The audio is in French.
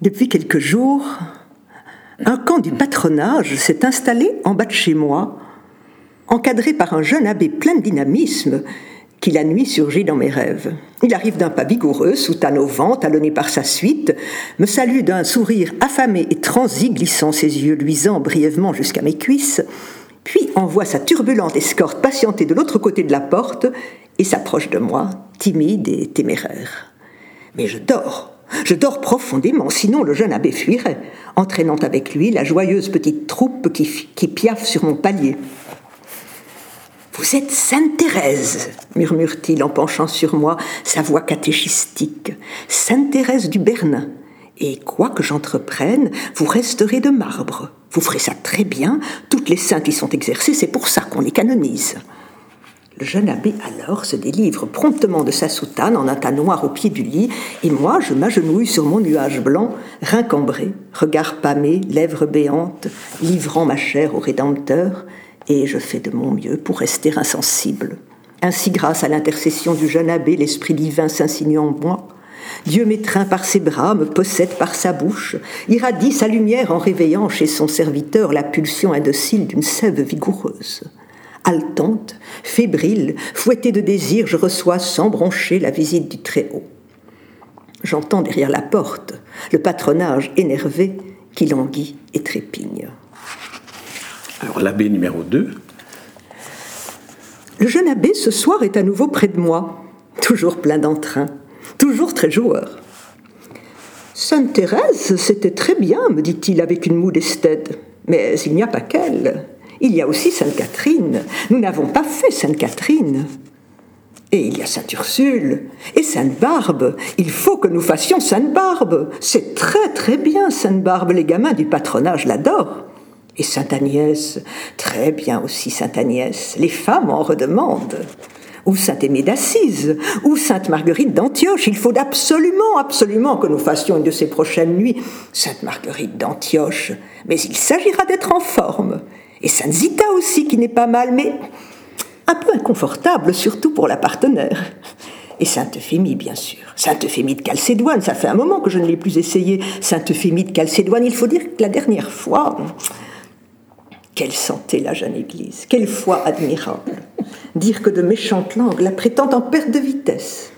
Depuis quelques jours, un camp du patronage s'est installé en bas de chez moi, encadré par un jeune abbé plein de dynamisme qui la nuit surgit dans mes rêves. Il arrive d'un pas vigoureux, soutane au vent, talonné par sa suite, me salue d'un sourire affamé et transi, glissant ses yeux luisants brièvement jusqu'à mes cuisses, puis envoie sa turbulente escorte patienter de l'autre côté de la porte et s'approche de moi, timide et téméraire. Mais je dors, je dors profondément, sinon le jeune abbé fuirait, entraînant avec lui la joyeuse petite troupe qui, piaffe sur mon palier. Vous êtes Sainte Thérèse, murmure-t-il en penchant sur moi sa voix catéchistique. Sainte Thérèse du Bernin. Et quoi que j'entreprenne, vous resterez de marbre. Vous ferez ça très bien. Toutes les saintes y sont exercées, c'est pour ça qu'on les canonise. Le jeune abbé alors se délivre promptement de sa soutane en un tas noir au pied du lit, et moi je m'agenouille sur mon nuage blanc, rincambré, regard pâmé, lèvres béantes, livrant ma chair au Rédempteur, et je fais de mon mieux pour rester insensible. Ainsi, grâce à l'intercession du jeune abbé, l'Esprit divin s'insinue en moi. Dieu m'étreint par ses bras, me possède par sa bouche, irradie sa lumière en réveillant chez son serviteur la pulsion indocile d'une sève vigoureuse. Haletante, fébrile, fouettée de désir, je reçois sans broncher la visite du Très-Haut. J'entends derrière la porte le patronage énervé qui languit et trépigne. Alors l'abbé numéro 2. Le jeune abbé ce soir est à nouveau près de moi, toujours plein d'entrain, toujours très joueur. Sainte Thérèse, c'était très bien, me dit-il avec une moue d'esthète. Mais il n'y a pas qu'elle. Il y a aussi Sainte Catherine. Nous n'avons pas fait Sainte Catherine. Et il y a Sainte Ursule et Sainte Barbe. Il faut que nous fassions Sainte Barbe. C'est très très bien Sainte Barbe. Les gamins du patronage l'adorent. Et Sainte Agnès, très bien aussi Sainte Agnès, les femmes en redemandent. Ou Sainte Aimée d'Assise, ou Sainte Marguerite d'Antioche. Il faut absolument, absolument que nous fassions une de ces prochaines nuits Sainte Marguerite d'Antioche. Mais il s'agira d'être en forme. Et Sainte Zita aussi, qui n'est pas mal, mais un peu inconfortable, surtout pour la partenaire. Et Sainte Euphémie, bien sûr. Sainte Euphémie de Calcédoine, ça fait un moment que je ne l'ai plus essayé. Sainte Euphémie de Calcédoine, il faut dire que la dernière fois, quelle santé la jeune Église, quelle foi admirable. Dire que de méchantes langues la prétendent en perte de vitesse.